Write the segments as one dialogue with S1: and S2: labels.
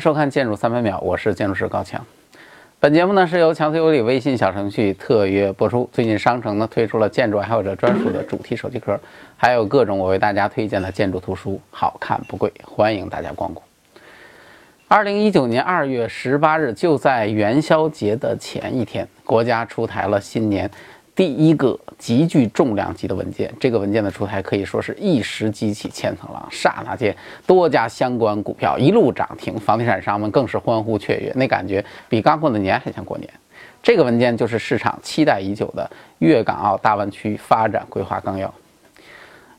S1: 收看《建筑三百秒》，我是建筑师高强。本节目呢是由强词有理微信小程序特约播出。最近商城呢推出了建筑爱好者专属的主题手机壳，还有各种我为大家推荐的建筑图书，好看不贵，欢迎大家光顾。二零一九年二月十八日，就在元宵节的前一天，国家出台了新年。第一个极具重量级的文件，这个文件的出台可以说是一石激起千层浪，刹那间多家相关股票一路涨停，房地产商们更是欢呼雀跃，那感觉比刚过的年还像过年。这个文件就是市场期待已久的粤港澳大湾区发展规划纲要。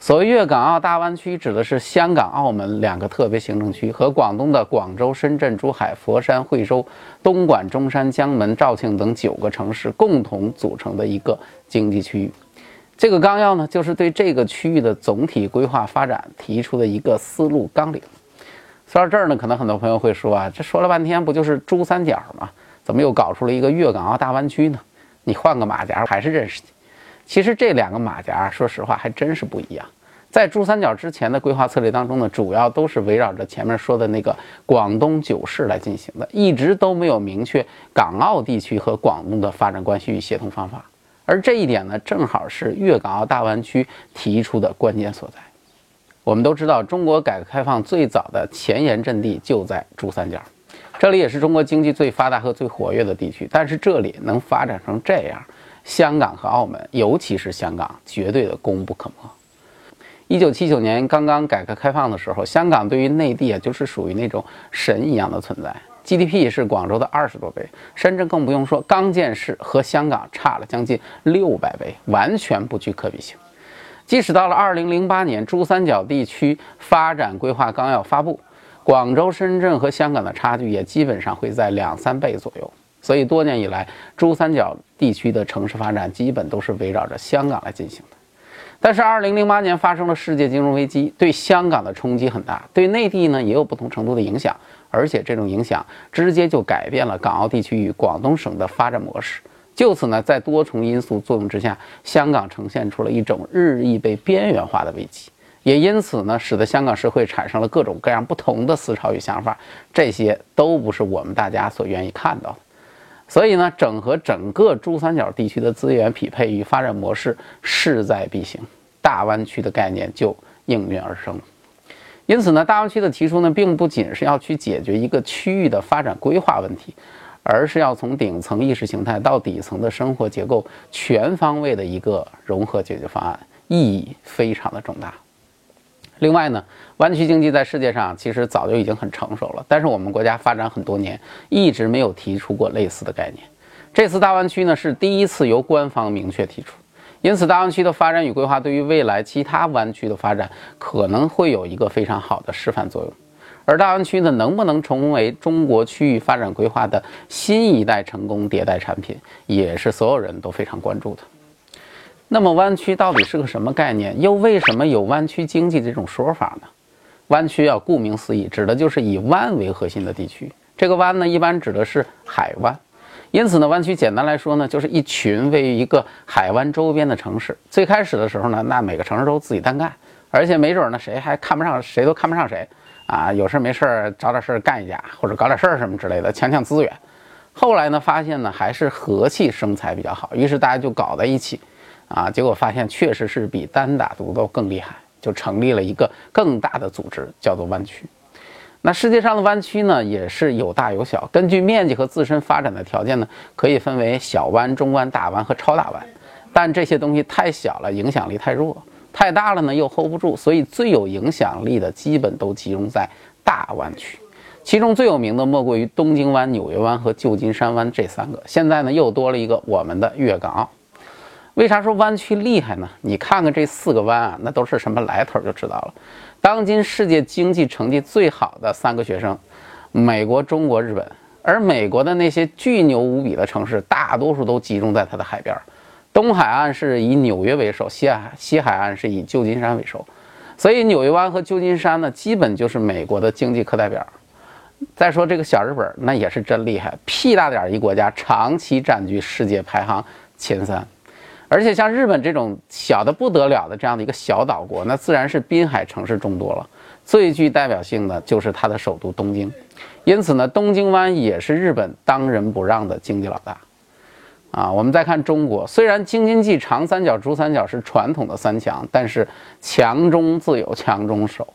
S1: 所谓粤港澳大湾区，指的是香港、澳门两个特别行政区和广东的广州、深圳、珠海、佛山、惠州、东莞、中山、江门、肇庆等九个城市共同组成的一个经济区域。这个纲要呢，就是对这个区域的总体规划发展提出的一个思路纲领。说到这儿呢，可能很多朋友会说啊，这说了半天不就是珠三角吗？怎么又搞出了一个粤港澳大湾区呢？你换个马甲还是认识你。其实这两个马甲，说实话还真是不一样。在珠三角之前的规划策略当中呢，主要都是围绕着前面说的那个广东九市来进行的，一直都没有明确港澳地区和广东的发展关系与协同方法。而这一点呢，正好是粤港澳大湾区提出的关键所在。我们都知道，中国改革开放最早的前沿阵地就在珠三角，这里也是中国经济最发达和最活跃的地区。但是这里能发展成这样？香港和澳门，尤其是香港，绝对的功不可没。一九七九年刚刚改革开放的时候，香港对于内地啊，就是属于那种神一样的存在，GDP 是广州的二十多倍，深圳更不用说，刚建市和香港差了将近六百倍，完全不具可比性。即使到了二零零八年，珠三角地区发展规划纲要发布，广州、深圳和香港的差距也基本上会在两三倍左右。所以多年以来，珠三角地区的城市发展基本都是围绕着香港来进行的。但是，二零零八年发生了世界金融危机，对香港的冲击很大，对内地呢也有不同程度的影响，而且这种影响直接就改变了港澳地区与广东省的发展模式。就此呢，在多重因素作用之下，香港呈现出了一种日益被边缘化的危机，也因此呢，使得香港社会产生了各种各样不同的思潮与想法，这些都不是我们大家所愿意看到的。所以呢，整合整个珠三角地区的资源匹配与发展模式势在必行，大湾区的概念就应运而生。因此呢，大湾区的提出呢，并不仅是要去解决一个区域的发展规划问题，而是要从顶层意识形态到底层的生活结构，全方位的一个融合解决方案，意义非常的重大。另外呢，湾区经济在世界上其实早就已经很成熟了，但是我们国家发展很多年，一直没有提出过类似的概念。这次大湾区呢是第一次由官方明确提出，因此大湾区的发展与规划对于未来其他湾区的发展可能会有一个非常好的示范作用。而大湾区呢能不能成为中国区域发展规划的新一代成功迭代产品，也是所有人都非常关注的。那么湾区到底是个什么概念？又为什么有湾区经济这种说法呢？湾区啊，顾名思义，指的就是以湾为核心的地区。这个湾呢，一般指的是海湾。因此呢，湾区简单来说呢，就是一群位于一个海湾周边的城市。最开始的时候呢，那每个城市都自己单干，而且没准呢，谁还看不上谁，都看不上谁啊。有事没事找点事干一架，或者搞点事儿什么之类的，抢抢资源。后来呢，发现呢，还是和气生财比较好，于是大家就搞在一起。啊，结果发现确实是比单打独斗更厉害，就成立了一个更大的组织，叫做湾区。那世界上的湾区呢，也是有大有小，根据面积和自身发展的条件呢，可以分为小湾、中湾、大湾和超大湾。但这些东西太小了，影响力太弱；太大了呢，又 hold 不住。所以最有影响力的基本都集中在大湾区。其中最有名的莫过于东京湾、纽约湾和旧金山湾这三个。现在呢，又多了一个我们的粤港澳。为啥说湾区厉害呢？你看看这四个湾啊，那都是什么来头就知道了。当今世界经济成绩最好的三个学生，美国、中国、日本。而美国的那些巨牛无比的城市，大多数都集中在它的海边。东海岸是以纽约为首，西海西海岸是以旧金山为首。所以纽约湾和旧金山呢，基本就是美国的经济课代表。再说这个小日本，那也是真厉害，屁大点一国家，长期占据世界排行前三。而且像日本这种小的不得了的这样的一个小岛国，那自然是滨海城市众多了。最具代表性的就是它的首都东京，因此呢，东京湾也是日本当仁不让的经济老大。啊，我们再看中国，虽然京津冀、长三角、珠三角是传统的三强，但是强中自有强中手。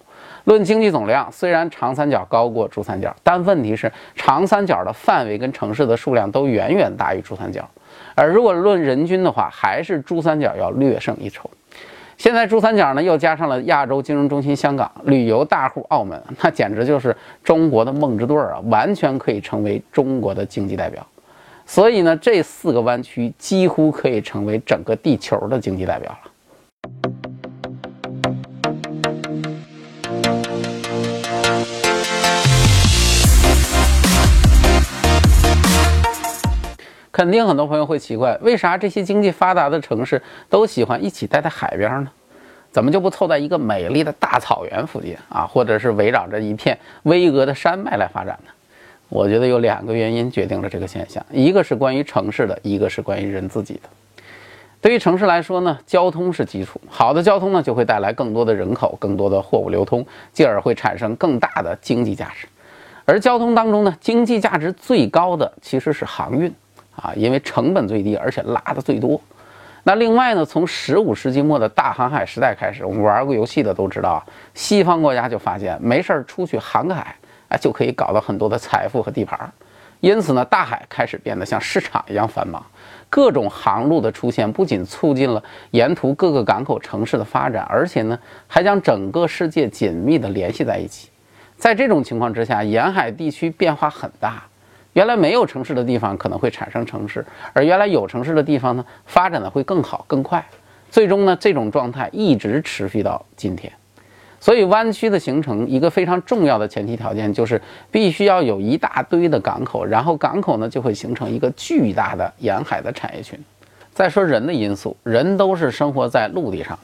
S1: 论经济总量，虽然长三角高过珠三角，但问题是长三角的范围跟城市的数量都远远大于珠三角。而如果论人均的话，还是珠三角要略胜一筹。现在珠三角呢，又加上了亚洲金融中心香港、旅游大户澳门，那简直就是中国的梦之队啊，完全可以成为中国的经济代表。所以呢，这四个湾区几乎可以成为整个地球的经济代表了。肯定很多朋友会奇怪，为啥这些经济发达的城市都喜欢一起待在海边呢？怎么就不凑在一个美丽的大草原附近啊，或者是围绕着一片巍峨的山脉来发展呢？我觉得有两个原因决定了这个现象，一个是关于城市的，一个是关于人自己的。对于城市来说呢，交通是基础，好的交通呢就会带来更多的人口、更多的货物流通，进而会产生更大的经济价值。而交通当中呢，经济价值最高的其实是航运。啊，因为成本最低，而且拉的最多。那另外呢，从十五世纪末的大航海时代开始，我们玩过游戏的都知道，西方国家就发现没事儿出去航海，啊，就可以搞到很多的财富和地盘。因此呢，大海开始变得像市场一样繁忙。各种航路的出现，不仅促进了沿途各个港口城市的发展，而且呢，还将整个世界紧密地联系在一起。在这种情况之下，沿海地区变化很大。原来没有城市的地方可能会产生城市，而原来有城市的地方呢，发展的会更好更快。最终呢，这种状态一直持续到今天。所以，湾区的形成一个非常重要的前提条件就是必须要有一大堆的港口，然后港口呢就会形成一个巨大的沿海的产业群。再说人的因素，人都是生活在陆地上，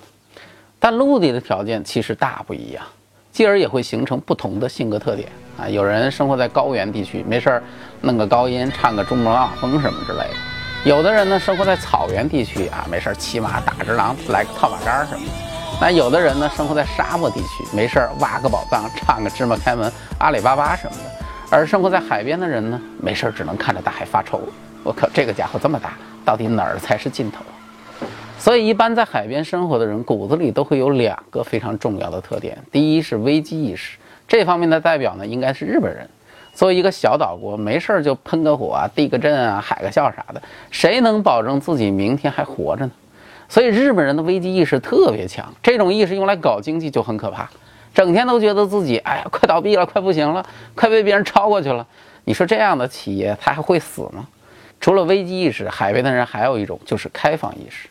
S1: 但陆地的条件其实大不一样。继而也会形成不同的性格特点啊！有人生活在高原地区，没事儿弄个高音，唱个珠穆朗玛峰什么之类的；有的人呢生活在草原地区啊，没事儿骑马打只狼，来个套马杆什么的；那有的人呢生活在沙漠地区，没事儿挖个宝藏，唱个芝麻开门、阿里巴巴什么的；而生活在海边的人呢，没事儿只能看着大海发愁。我靠，这个家伙这么大，到底哪儿才是尽头？所以，一般在海边生活的人骨子里都会有两个非常重要的特点：第一是危机意识，这方面的代表呢应该是日本人。作为一个小岛国，没事儿就喷个火啊、地个震啊、海个啸啥的，谁能保证自己明天还活着呢？所以，日本人的危机意识特别强，这种意识用来搞经济就很可怕，整天都觉得自己哎呀快倒闭了、快不行了、快被别人超过去了。你说这样的企业它还会死吗？除了危机意识，海边的人还有一种就是开放意识。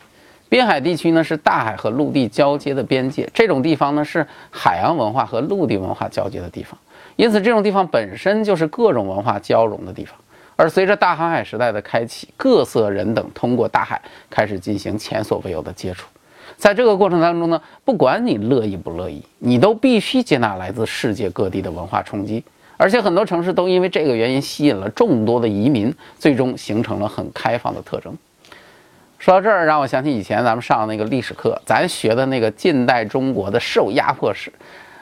S1: 滨海地区呢是大海和陆地交接的边界，这种地方呢是海洋文化和陆地文化交接的地方，因此这种地方本身就是各种文化交融的地方。而随着大航海时代的开启，各色人等通过大海开始进行前所未有的接触，在这个过程当中呢，不管你乐意不乐意，你都必须接纳来自世界各地的文化冲击，而且很多城市都因为这个原因吸引了众多的移民，最终形成了很开放的特征。说到这儿，让我想起以前咱们上那个历史课，咱学的那个近代中国的受压迫史。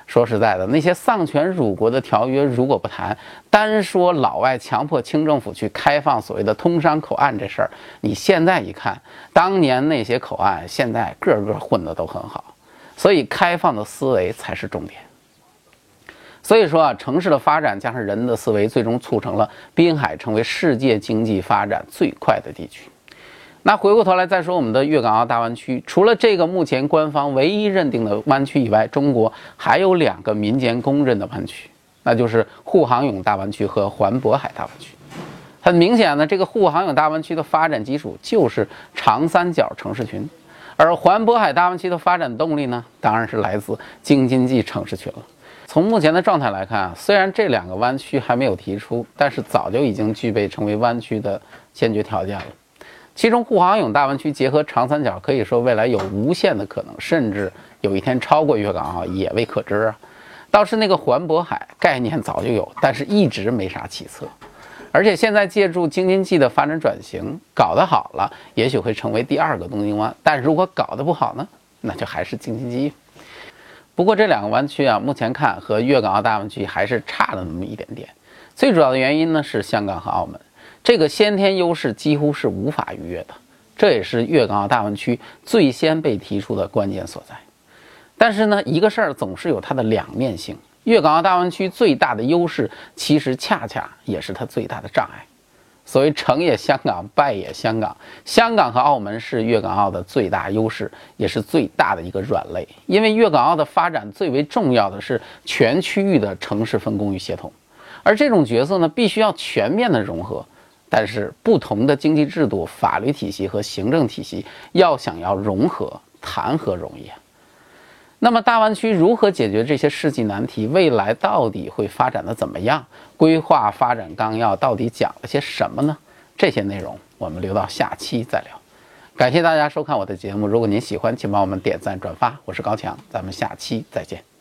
S1: 说实在的，那些丧权辱国的条约如果不谈，单说老外强迫清政府去开放所谓的通商口岸这事儿，你现在一看，当年那些口岸，现在个个混得都很好。所以，开放的思维才是重点。所以说啊，城市的发展加上人的思维，最终促成了滨海成为世界经济发展最快的地区。那回过头来再说我们的粤港澳大湾区，除了这个目前官方唯一认定的湾区以外，中国还有两个民间公认的湾区，那就是沪杭甬大湾区和环渤海大湾区。很明显呢，这个沪杭甬大湾区的发展基础就是长三角城市群，而环渤海大湾区的发展动力呢，当然是来自京津冀城市群了。从目前的状态来看啊，虽然这两个湾区还没有提出，但是早就已经具备成为湾区的先决条件了。其中，沪杭甬大湾区结合长三角，可以说未来有无限的可能，甚至有一天超过粤港澳也未可知啊。倒是那个环渤海概念早就有，但是一直没啥起色。而且现在借助京津冀的发展转型，搞得好了，也许会成为第二个东京湾；但如果搞得不好呢，那就还是京津冀。不过这两个湾区啊，目前看和粤港澳大湾区还是差了那么一点点。最主要的原因呢是香港和澳门这个先天优势几乎是无法逾越的，这也是粤港澳大湾区最先被提出的关键所在。但是呢，一个事儿总是有它的两面性。粤港澳大湾区最大的优势，其实恰恰也是它最大的障碍。所谓成也香港，败也香港。香港和澳门是粤港澳的最大优势，也是最大的一个软肋。因为粤港澳的发展最为重要的是全区域的城市分工与协同，而这种角色呢，必须要全面的融合。但是不同的经济制度、法律体系和行政体系要想要融合，谈何容易啊！那么大湾区如何解决这些世纪难题？未来到底会发展的怎么样？规划发展纲要到底讲了些什么呢？这些内容我们留到下期再聊。感谢大家收看我的节目，如果您喜欢，请帮我们点赞转发。我是高强，咱们下期再见。